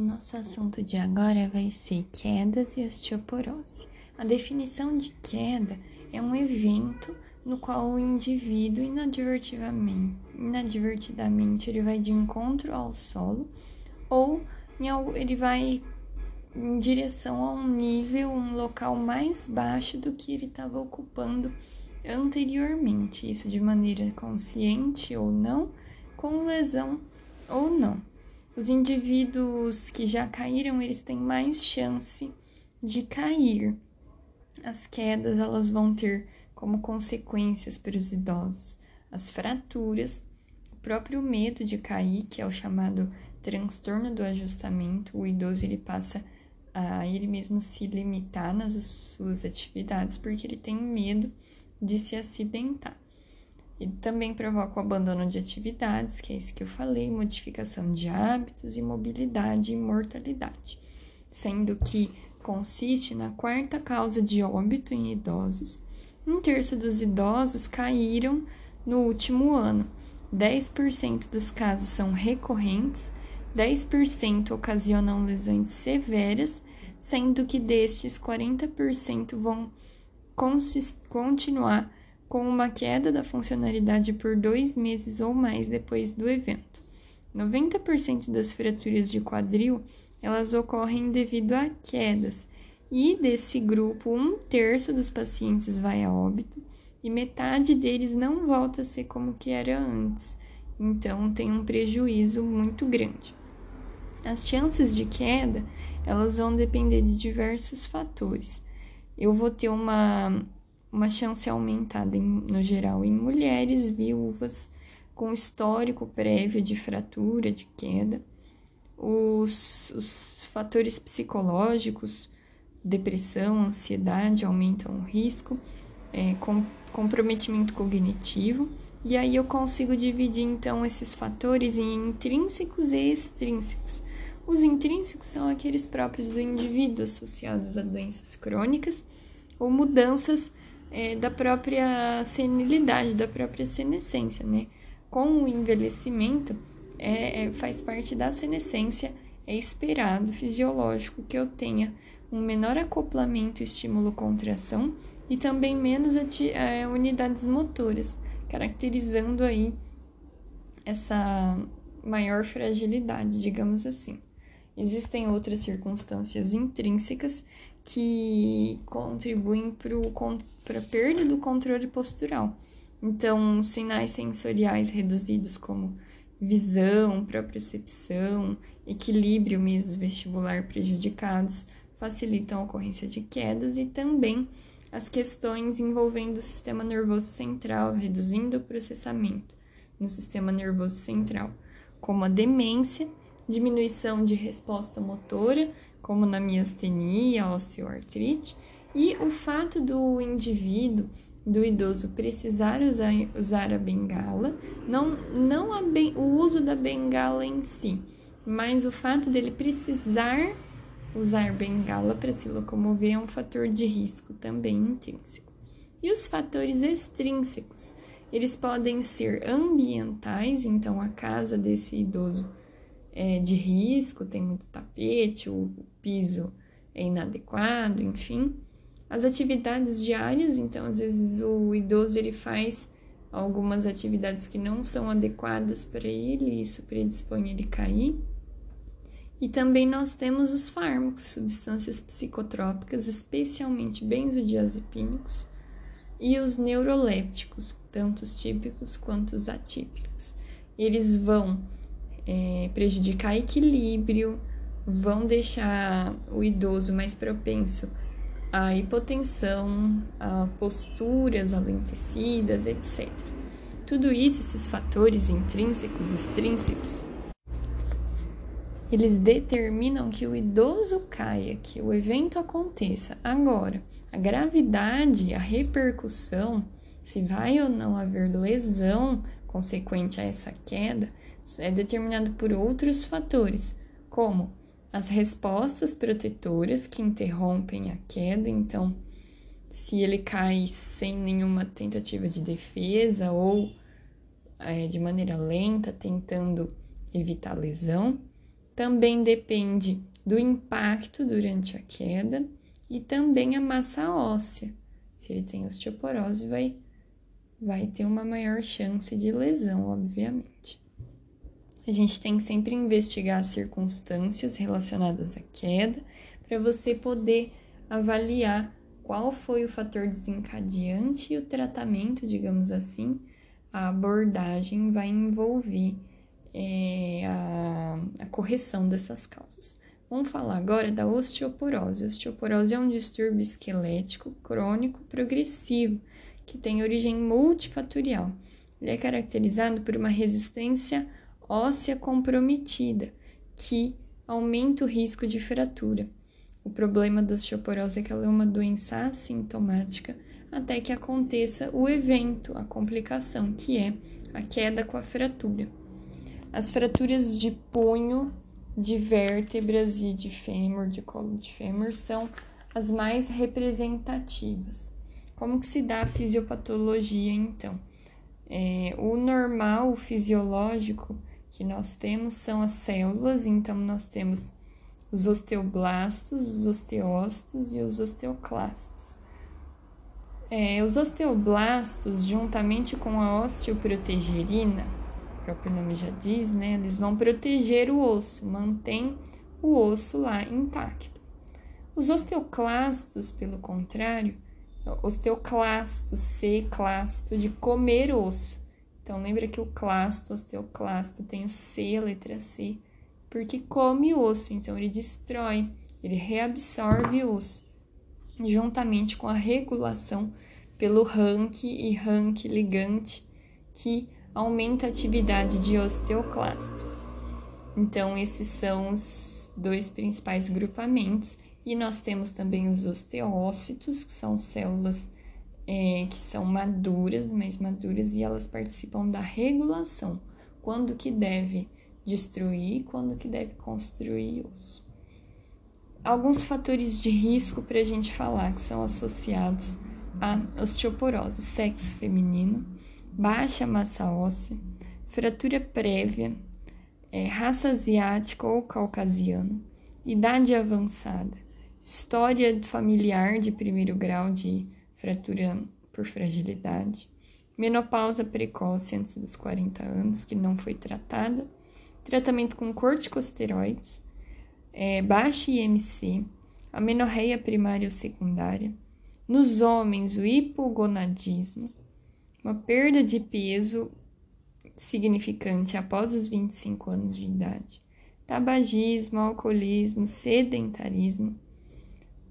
Nosso assunto de agora vai ser quedas e osteoporose. A definição de queda é um evento no qual o indivíduo inadvertidamente, inadvertidamente ele vai de encontro ao solo ou ele vai em direção a um nível, um local mais baixo do que ele estava ocupando anteriormente, isso de maneira consciente ou não, com lesão ou não. Os indivíduos que já caíram, eles têm mais chance de cair. As quedas, elas vão ter como consequências para os idosos as fraturas, o próprio medo de cair, que é o chamado transtorno do ajustamento. O idoso ele passa a ele mesmo se limitar nas suas atividades porque ele tem medo de se acidentar. Ele também provoca o abandono de atividades, que é isso que eu falei, modificação de hábitos, imobilidade e mortalidade, sendo que consiste na quarta causa de óbito em idosos. Um terço dos idosos caíram no último ano. 10% dos casos são recorrentes, 10% ocasionam lesões severas, sendo que destes 40% vão continuar com uma queda da funcionalidade por dois meses ou mais depois do evento. 90% das fraturas de quadril elas ocorrem devido a quedas, e desse grupo, um terço dos pacientes vai a óbito e metade deles não volta a ser como que era antes, então tem um prejuízo muito grande. As chances de queda elas vão depender de diversos fatores. Eu vou ter uma uma chance aumentada em, no geral em mulheres viúvas com histórico prévio de fratura, de queda. Os, os fatores psicológicos, depressão, ansiedade aumentam o risco, é, com, comprometimento cognitivo. E aí eu consigo dividir então esses fatores em intrínsecos e extrínsecos. Os intrínsecos são aqueles próprios do indivíduo associados a doenças crônicas ou mudanças é, da própria senilidade, da própria senescência, né? Com o envelhecimento, é, é, faz parte da senescência, é esperado, fisiológico, que eu tenha um menor acoplamento estímulo-contração e também menos é, unidades motoras, caracterizando aí essa maior fragilidade, digamos assim. Existem outras circunstâncias intrínsecas que contribuem para a perda do controle postural. Então, sinais sensoriais reduzidos como visão, propriocepção, equilíbrio mesovestibular prejudicados facilitam a ocorrência de quedas e também as questões envolvendo o sistema nervoso central, reduzindo o processamento no sistema nervoso central, como a demência diminuição de resposta motora, como na miastenia, osteoartrite, e o fato do indivíduo, do idoso, precisar usar, usar a bengala, não, não a ben, o uso da bengala em si, mas o fato dele precisar usar bengala para se locomover é um fator de risco também intrínseco. E os fatores extrínsecos, eles podem ser ambientais, então a casa desse idoso é, de risco, tem muito tapete, o, piso é inadequado, enfim. As atividades diárias, então às vezes o idoso ele faz algumas atividades que não são adequadas para ele, isso predispõe ele a cair. E também nós temos os fármacos, substâncias psicotrópicas, especialmente benzodiazepínicos, e os neurolépticos, tanto os típicos quanto os atípicos. Eles vão é, prejudicar equilíbrio, vão deixar o idoso mais propenso à hipotensão, a posturas alentecidas, etc. Tudo isso, esses fatores intrínsecos, extrínsecos, eles determinam que o idoso caia, que o evento aconteça. Agora, a gravidade, a repercussão, se vai ou não haver lesão consequente a essa queda, é determinado por outros fatores, como as respostas protetoras que interrompem a queda, então, se ele cai sem nenhuma tentativa de defesa ou é, de maneira lenta, tentando evitar lesão. Também depende do impacto durante a queda e também a massa óssea. Se ele tem osteoporose, vai, vai ter uma maior chance de lesão, obviamente. A gente tem que sempre investigar as circunstâncias relacionadas à queda para você poder avaliar qual foi o fator desencadeante e o tratamento, digamos assim, a abordagem vai envolver é, a, a correção dessas causas. Vamos falar agora da osteoporose. A osteoporose é um distúrbio esquelético crônico progressivo que tem origem multifatorial. Ele é caracterizado por uma resistência óssea comprometida, que aumenta o risco de fratura. O problema da osteoporose é que ela é uma doença assintomática até que aconteça o evento, a complicação, que é a queda com a fratura. As fraturas de punho, de vértebras e de fêmur, de colo de fêmur, são as mais representativas. Como que se dá a fisiopatologia, então? É, o normal, o fisiológico que nós temos são as células, então nós temos os osteoblastos, os osteócitos e os osteoclastos. É, os osteoblastos, juntamente com a osteoprotegerina, o próprio nome já diz, né? Eles vão proteger o osso, mantém o osso lá intacto. Os osteoclastos, pelo contrário, osteoclasto, C, clasto, de comer osso. Então, lembra que o clasto, osteoclasto, tem o C, a letra C, porque come osso, então ele destrói, ele reabsorve osso juntamente com a regulação pelo rank e rank ligante, que aumenta a atividade de osteoclasto. Então, esses são os dois principais grupamentos, e nós temos também os osteócitos, que são células é, que são maduras, mais maduras, e elas participam da regulação, quando que deve destruir, quando que deve construir osso alguns fatores de risco para a gente falar que são associados à osteoporose: sexo feminino, baixa massa óssea, fratura prévia, é, raça asiática ou caucasiana, idade avançada, história familiar de primeiro grau de fratura por fragilidade, menopausa precoce antes dos 40 anos que não foi tratada, tratamento com corticosteroides é, baixa IMC, amenorreia primária ou secundária, nos homens o hipogonadismo, uma perda de peso significante após os 25 anos de idade, tabagismo, alcoolismo, sedentarismo,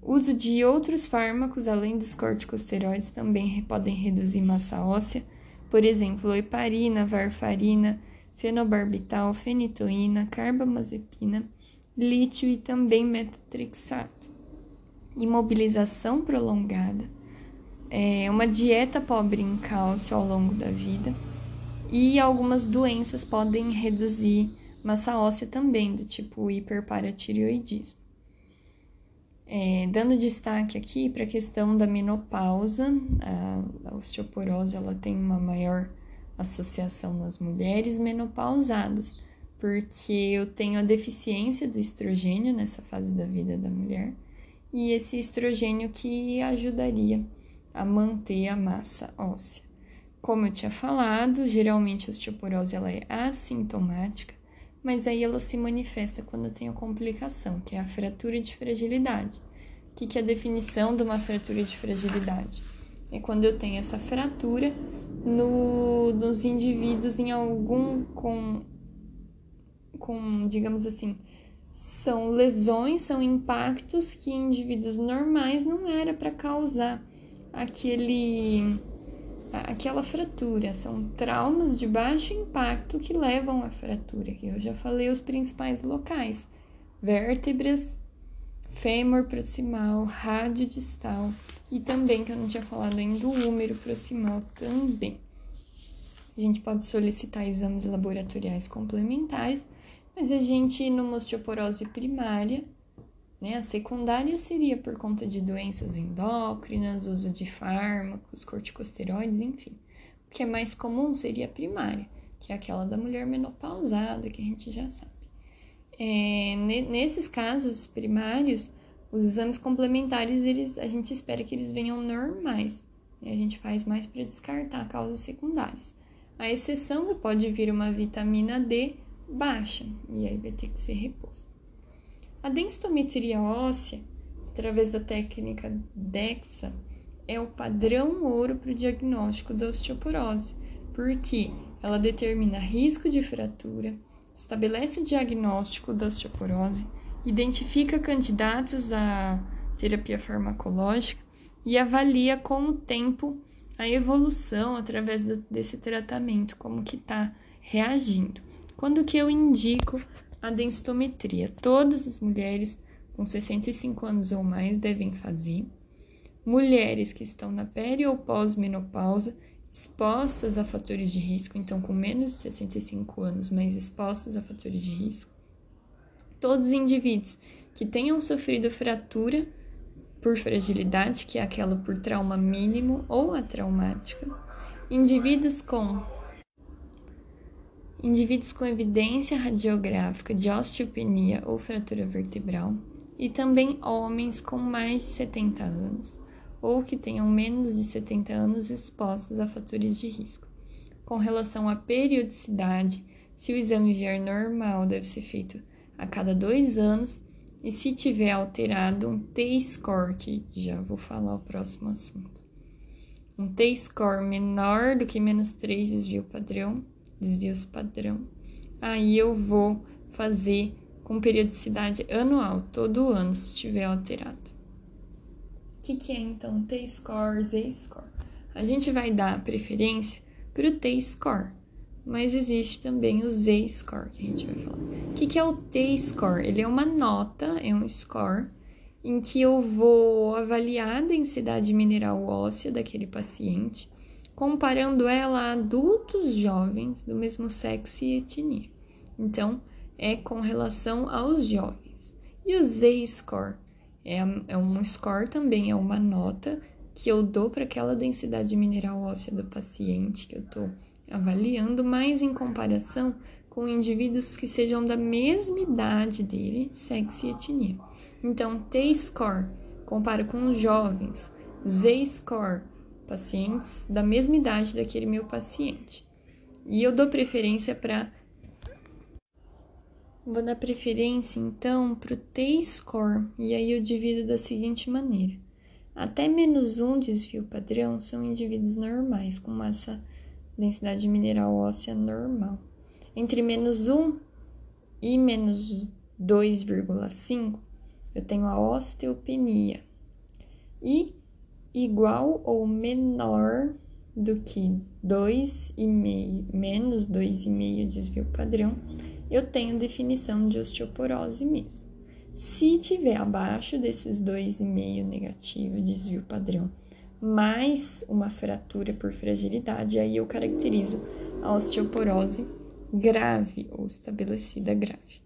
uso de outros fármacos além dos corticosteroides também podem reduzir massa óssea, por exemplo, heparina, varfarina, fenobarbital, fenitoína, carbamazepina, lítio e também metotrexato. Imobilização prolongada, é uma dieta pobre em cálcio ao longo da vida e algumas doenças podem reduzir massa óssea também, do tipo hiperparatireoidismo. É, dando destaque aqui para a questão da menopausa, a, a osteoporose ela tem uma maior associação nas mulheres menopausadas, porque eu tenho a deficiência do estrogênio nessa fase da vida da mulher, e esse estrogênio que ajudaria a manter a massa óssea. Como eu tinha falado, geralmente a osteoporose ela é assintomática, mas aí ela se manifesta quando tem a complicação, que é a fratura de fragilidade. O que, que é a definição de uma fratura de fragilidade? É quando eu tenho essa fratura no, nos indivíduos em algum com com, digamos assim, são lesões, são impactos que indivíduos normais não era para causar aquele aquela fratura, são traumas de baixo impacto que levam à fratura. Eu já falei os principais locais: vértebras, fêmur proximal, rádio distal e também que eu não tinha falado ainda o úmero proximal também. A gente pode solicitar exames laboratoriais complementares mas a gente, numa osteoporose primária, né, a secundária seria por conta de doenças endócrinas, uso de fármacos, corticosteroides, enfim. O que é mais comum seria a primária, que é aquela da mulher menopausada, que a gente já sabe. é, nesses casos primários, os exames complementares, eles, a gente espera que eles venham normais. Né? A gente faz mais para descartar causas secundárias. A exceção pode vir uma vitamina D baixa, e aí vai ter que ser reposto. A densitometria óssea, através da técnica DEXA, é o padrão ouro para o diagnóstico da osteoporose, porque ela determina risco de fratura, estabelece o diagnóstico da osteoporose, identifica candidatos à terapia farmacológica e avalia com o tempo a evolução através do, desse tratamento, como que está reagindo. Quando que eu indico a densitometria? Todas as mulheres com 65 anos ou mais devem fazer. Mulheres que estão na peri ou pós-menopausa expostas a fatores de risco, então com menos de 65 anos, mas expostas a fatores de risco. Todos os indivíduos que tenham sofrido fratura por fragilidade, que é aquela por trauma mínimo ou a traumática. Indivíduos com indivíduos com evidência radiográfica de osteopenia ou fratura vertebral e também homens com mais de 70 anos ou que tenham menos de 70 anos expostos a fatores de risco. Com relação à periodicidade, se o exame vier normal, deve ser feito a cada dois anos, e se tiver alterado um T-score, que já vou falar o próximo assunto. Um T-score menor do que menos 3 desvio padrão, desvios padrão, aí eu vou fazer com periodicidade anual, todo ano, se tiver alterado. O que, que é então T-score, Z-score? A gente vai dar preferência para o T-score, mas existe também o Z-score que a gente vai falar. O que, que é o T-score? Ele é uma nota, é um score em que eu vou avaliar a densidade mineral óssea daquele paciente, comparando ela a adultos jovens do mesmo sexo e etnia. Então, é com relação aos jovens. E o Z-score? É, é um score também, é uma nota que eu dou para aquela densidade mineral óssea do paciente que eu estou avaliando, mas em comparação com indivíduos que sejam da mesma idade dele, sexo e etnia. Então, T-score comparo com jovens, Z-score, pacientes da mesma idade daquele meu paciente. E eu dou preferência para Vou dar preferência então para o T-score e aí eu divido da seguinte maneira: até menos um desvio padrão são indivíduos normais com massa densidade mineral óssea normal. Entre menos 1 e menos 2,5 eu tenho a osteopenia e igual ou menor do que 2,5 menos 2,5 desvio padrão eu tenho definição de osteoporose mesmo. Se tiver abaixo desses 2,5 negativo, desvio padrão, mais uma fratura por fragilidade, aí eu caracterizo a osteoporose grave ou estabelecida grave.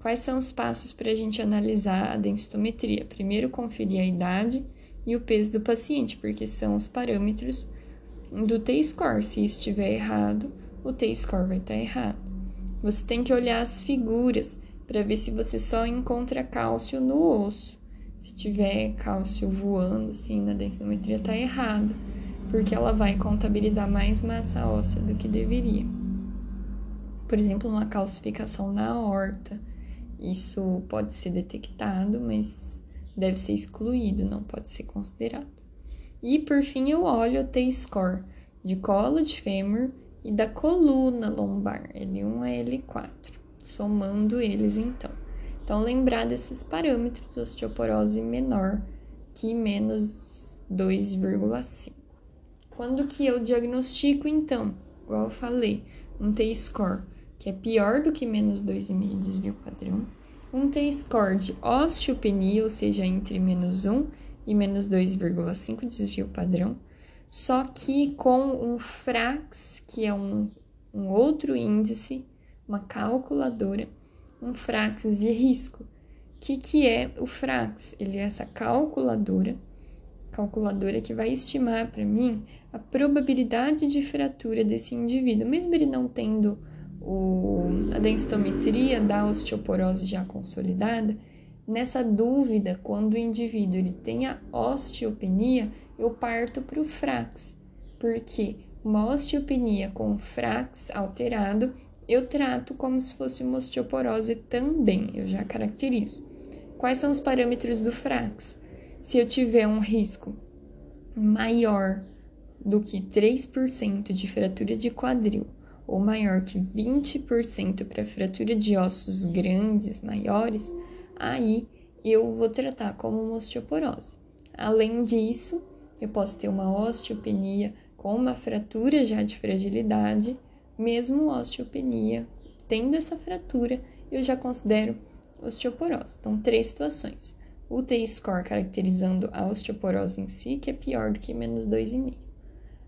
Quais são os passos para a gente analisar a densitometria? Primeiro, conferir a idade e o peso do paciente, porque são os parâmetros do T-score. Se estiver errado, o T-score vai estar errado. Você tem que olhar as figuras para ver se você só encontra cálcio no osso. Se tiver cálcio voando assim na densitometria, tá errado, porque ela vai contabilizar mais massa óssea do que deveria. Por exemplo, uma calcificação na horta. Isso pode ser detectado, mas deve ser excluído, não pode ser considerado. E por fim, eu olho o T-score de colo de fêmur e da coluna lombar, L1 a L4, somando eles então. Então, lembrar desses parâmetros, osteoporose menor que menos 2,5. Quando que eu diagnostico, então, igual eu falei, um T-score que é pior do que menos 2,5 desvio padrão, um T-score de osteopenia, ou seja, entre menos 1 e menos 2,5 desvio padrão, só que com um FRAX, que é um, um outro índice, uma calculadora, um FRAX de risco. O que, que é o FRAX? Ele é essa calculadora, calculadora que vai estimar para mim a probabilidade de fratura desse indivíduo, mesmo ele não tendo o, a densitometria da osteoporose já consolidada, nessa dúvida, quando o indivíduo ele tem a osteopenia, eu parto para o frax, porque uma osteopenia com frax alterado, eu trato como se fosse uma osteoporose também, eu já caracterizo. Quais são os parâmetros do frax? Se eu tiver um risco maior do que 3% de fratura de quadril ou maior que 20% para fratura de ossos grandes, maiores, aí eu vou tratar como uma osteoporose. Além disso, eu posso ter uma osteopenia com uma fratura já de fragilidade, mesmo osteopenia tendo essa fratura, eu já considero osteoporose. Então, três situações. O T-score caracterizando a osteoporose em si, que é pior do que menos 2,5.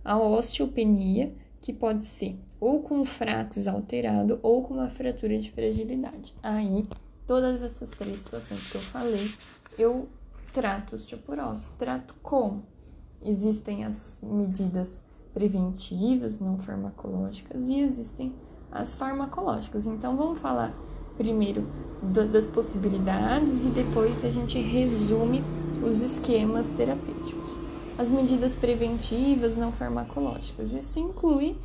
A osteopenia, que pode ser ou com o frax alterado ou com uma fratura de fragilidade. Aí, todas essas três situações que eu falei, eu trato osteoporose. Trato como? Existem as medidas preventivas, não farmacológicas, e existem as farmacológicas. Então, vamos falar primeiro das possibilidades e depois a gente resume os esquemas terapêuticos. As medidas preventivas não farmacológicas. Isso inclui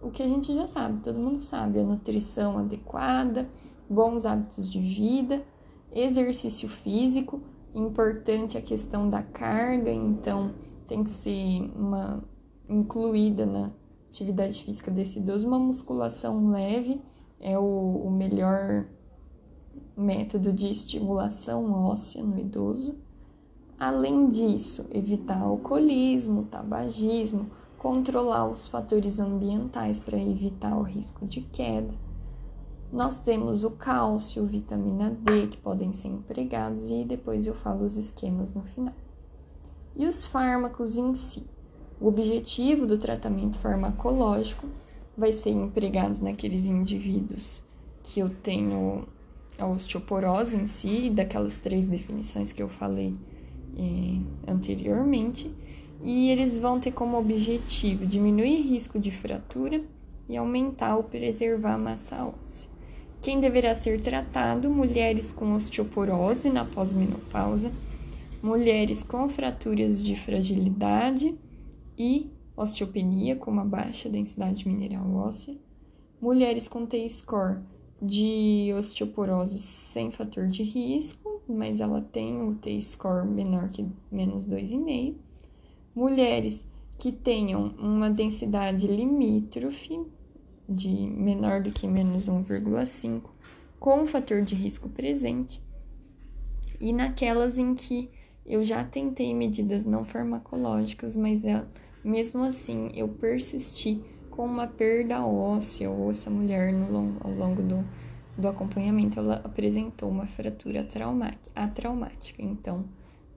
o que a gente já sabe, todo mundo sabe: a nutrição adequada, bons hábitos de vida, exercício físico, importante a questão da carga, então tem que ser uma incluída na atividade física desse idoso, uma musculação leve é o, o melhor método de estimulação óssea no idoso. Além disso, evitar alcoolismo, tabagismo, controlar os fatores ambientais para evitar o risco de queda. Nós temos o cálcio, vitamina D, que podem ser empregados, e depois eu falo os esquemas no final. E os fármacos em si? O objetivo do tratamento farmacológico vai ser empregado naqueles indivíduos que eu tenho a osteoporose em si, daquelas três definições que eu falei eh, anteriormente, e eles vão ter como objetivo diminuir risco de fratura e aumentar ou preservar a massa óssea. Quem deverá ser tratado? Mulheres com osteoporose na pós-menopausa, mulheres com fraturas de fragilidade e osteopenia, com uma baixa densidade mineral óssea, mulheres com T-score de osteoporose sem fator de risco, mas ela tem o T-score menor que menos 2,5. Mulheres que tenham uma densidade limítrofe de menor do que menos 1,5, com fator de risco presente. E naquelas em que eu já tentei medidas não farmacológicas, mas ela, mesmo assim eu persisti com uma perda óssea, ou essa mulher no, ao longo do, do acompanhamento ela apresentou uma fratura traumática, então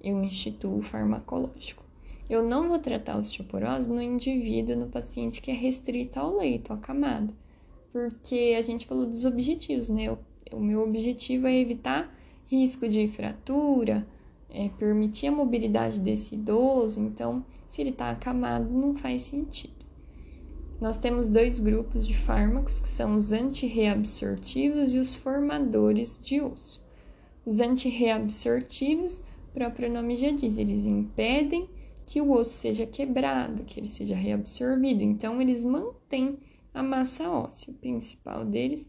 eu instituo o farmacológico. Eu não vou tratar osteoporose no indivíduo, no paciente que é restrito ao leito, à camada, porque a gente falou dos objetivos, né? O, o meu objetivo é evitar risco de fratura, é, permitir a mobilidade desse idoso, então, se ele está acamado, não faz sentido. Nós temos dois grupos de fármacos, que são os antirreabsortivos e os formadores de osso. Os antirreabsortivos, o próprio nome já diz, eles impedem que o osso seja quebrado, que ele seja reabsorvido. Então, eles mantêm a massa óssea. O principal deles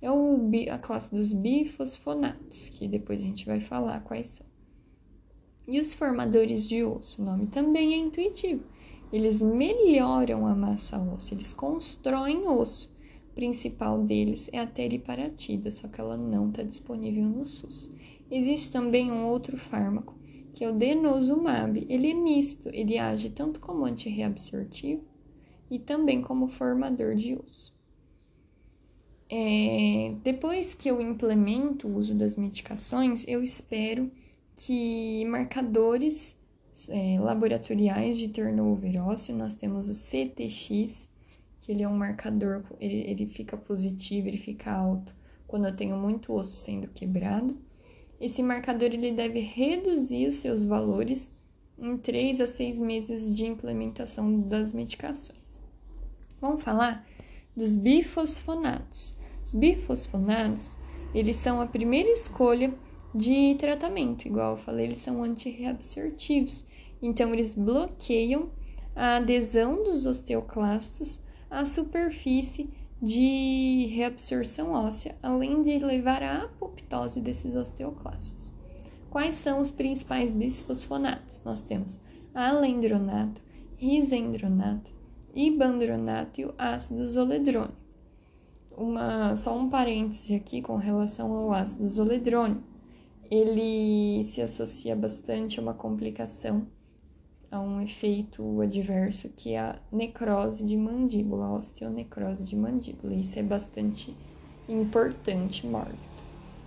é o, a classe dos bifosfonatos, que depois a gente vai falar quais são. E os formadores de osso, o nome também é intuitivo eles melhoram a massa óssea, eles constroem osso. O principal deles é a teriparatida, só que ela não está disponível no SUS. Existe também um outro fármaco, que é o denosumab. Ele é misto, ele age tanto como antirreabsortivo e também como formador de osso. É, depois que eu implemento o uso das medicações, eu espero que marcadores é, laboratoriais de turnover ósseo, nós temos o CTX, que ele é um marcador, ele, ele fica positivo, ele fica alto quando eu tenho muito osso sendo quebrado. Esse marcador ele deve reduzir os seus valores em 3 a 6 meses de implementação das medicações. Vamos falar dos bifosfonados. Os bifosfonados, eles são a primeira escolha de tratamento, igual eu falei, eles são antirreabsortivos. Então, eles bloqueiam a adesão dos osteoclastos à superfície de reabsorção óssea, além de levar à apoptose desses osteoclastos. Quais são os principais bisfosfonatos? Nós temos alendronato, risendronato, ibandronato e o ácido zoledrônio. Uma, só um parêntese aqui com relação ao ácido zoledrônio. Ele se associa bastante a uma complicação a um efeito adverso que é a necrose de mandíbula, a osteonecrose de mandíbula. Isso é bastante importante, mórbido.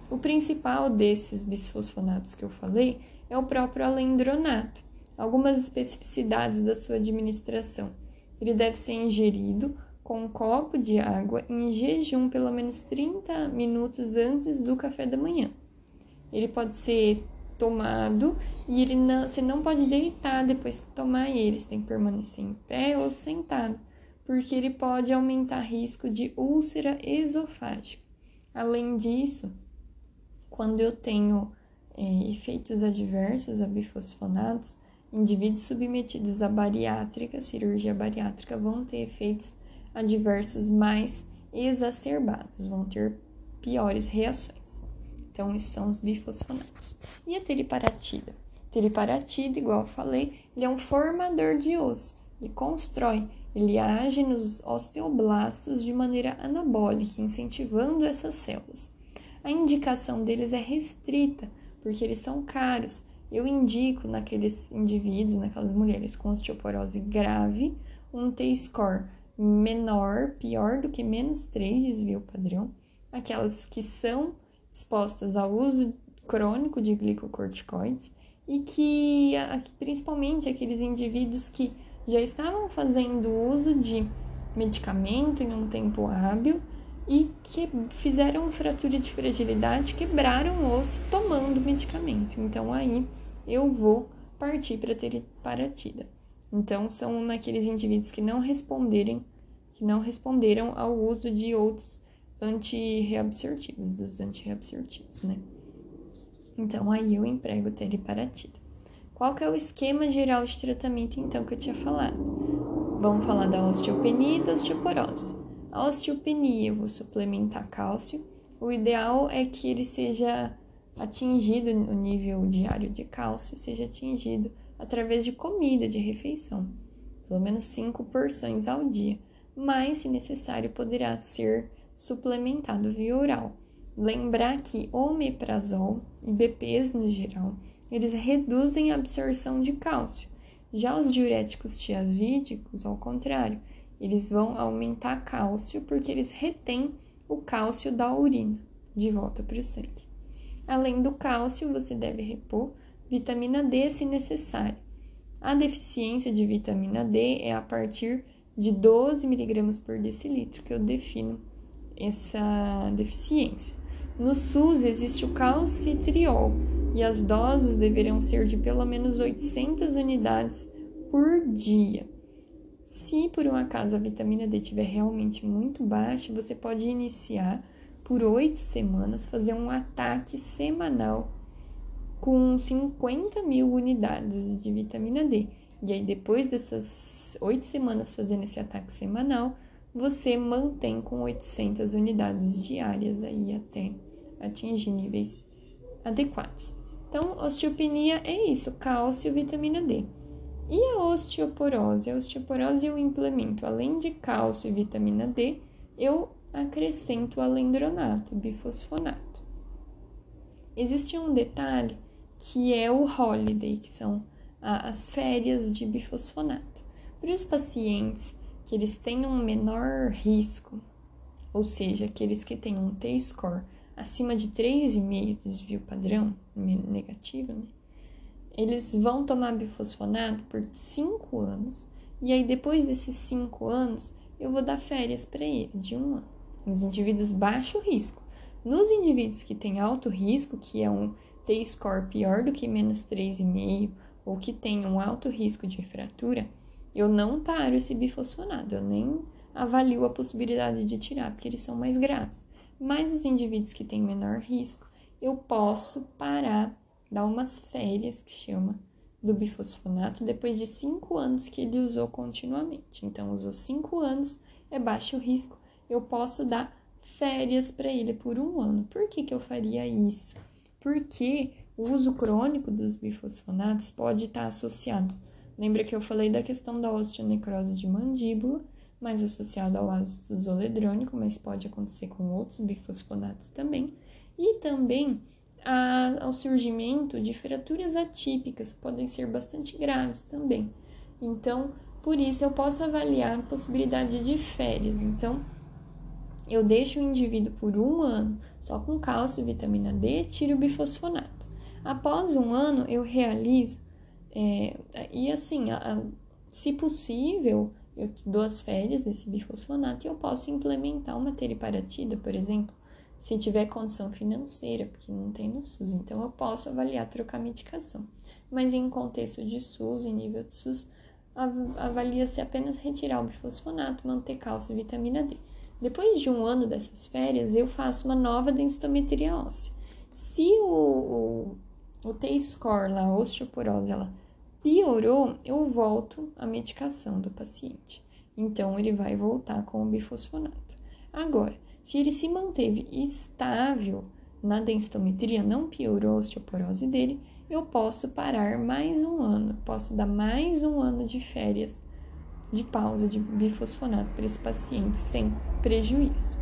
O principal desses bisfosfonatos que eu falei é o próprio alendronato. Algumas especificidades da sua administração. Ele deve ser ingerido com um copo de água em jejum pelo menos 30 minutos antes do café da manhã. Ele pode ser tomado e ele não, você não pode deitar depois que tomar ele, você tem que permanecer em pé ou sentado, porque ele pode aumentar risco de úlcera esofágica. Além disso, quando eu tenho é, efeitos adversos a bifosfonatos, indivíduos submetidos à bariátrica, cirurgia bariátrica, vão ter efeitos adversos mais exacerbados, vão ter piores reações. Então, esses são os bifosfonatos. E a teriparatida? Teriparatida, igual eu falei, ele é um formador de osso. Ele constrói, ele age nos osteoblastos de maneira anabólica, incentivando essas células. A indicação deles é restrita, porque eles são caros. Eu indico naqueles indivíduos, naquelas mulheres com osteoporose grave, um T-score menor, pior do que menos 3, desvio padrão. Aquelas que são expostas ao uso crônico de glicocorticoides e que, principalmente aqueles indivíduos que já estavam fazendo uso de medicamento em um tempo hábil e que fizeram fratura de fragilidade, quebraram o osso tomando medicamento. Então aí eu vou partir para ter paratida. Então são naqueles indivíduos que não responderem, que não responderam ao uso de outros antirreabsortivos, dos antirreabsortivos, né? Então, aí eu emprego teriparatida. Qual que é o esquema geral de tratamento, então, que eu tinha falado? Vamos falar da osteopenia e da osteoporose. A osteopenia, eu vou suplementar cálcio. O ideal é que ele seja atingido, o nível diário de cálcio seja atingido através de comida, de refeição. Pelo menos cinco porções ao dia. Mas, se necessário, poderá ser suplementado via oral. Lembrar que omeprazol e BPs no geral, eles reduzem a absorção de cálcio. Já os diuréticos tiazídicos, ao contrário, eles vão aumentar cálcio porque eles retêm o cálcio da urina de volta para o sangue. Além do cálcio, você deve repor vitamina D se necessário. A deficiência de vitamina D é a partir de 12 miligramas por decilitro que eu defino essa deficiência. No SUS existe o calcitriol e as doses deverão ser de pelo menos 800 unidades por dia. Se por um acaso a vitamina D estiver realmente muito baixa, você pode iniciar por oito semanas, fazer um ataque semanal com 50 mil unidades de vitamina D. E aí, depois dessas oito semanas fazendo esse ataque semanal, você mantém com 800 unidades diárias aí até atingir níveis adequados. Então, osteopenia é isso, cálcio, vitamina D. E a osteoporose? A osteoporose eu implemento, além de cálcio e vitamina D, eu acrescento alendronato, bifosfonato. Existe um detalhe que é o holiday, que são as férias de bifosfonato. Para os pacientes que eles tenham um menor risco, ou seja, aqueles que têm um T-score acima de 3,5 desvio padrão negativo, né? Eles vão tomar bifosfonato por 5 anos, e aí depois desses 5 anos, eu vou dar férias para ele de um ano. Nos indivíduos baixo risco. Nos indivíduos que têm alto risco, que é um T-score pior do que menos 3,5, ou que tem um alto risco de fratura, eu não paro esse bifosfonado, eu nem avalio a possibilidade de tirar, porque eles são mais graves. Mas os indivíduos que têm menor risco, eu posso parar, dar umas férias, que chama, do bifosfonato, depois de cinco anos que ele usou continuamente. Então, usou cinco anos, é baixo risco, eu posso dar férias para ele por um ano. Por que, que eu faria isso? Porque o uso crônico dos bifosfonatos pode estar associado. Lembra que eu falei da questão da osteonecrose de mandíbula, mais associada ao ácido zoledrônico, mas pode acontecer com outros bifosfonatos também. E também a, ao surgimento de fraturas atípicas, que podem ser bastante graves também. Então, por isso, eu posso avaliar a possibilidade de férias. Então, eu deixo o indivíduo por um ano só com cálcio e vitamina D, tiro o bifosfonato. Após um ano, eu realizo, é, e assim, a, a, se possível, eu dou as férias desse bifosfonato e eu posso implementar uma teriparatida, por exemplo, se tiver condição financeira, porque não tem no SUS. Então, eu posso avaliar trocar medicação. Mas em contexto de SUS, em nível de SUS, avalia-se apenas retirar o bifosfonato, manter cálcio e vitamina D. Depois de um ano dessas férias, eu faço uma nova densitometria óssea. Se o, o, o T-score lá, a osteoporose, ela piorou, eu volto a medicação do paciente. Então, ele vai voltar com o bifosfonato. Agora, se ele se manteve estável na densitometria, não piorou a osteoporose dele, eu posso parar mais um ano, posso dar mais um ano de férias de pausa de bifosfonato para esse paciente sem prejuízo.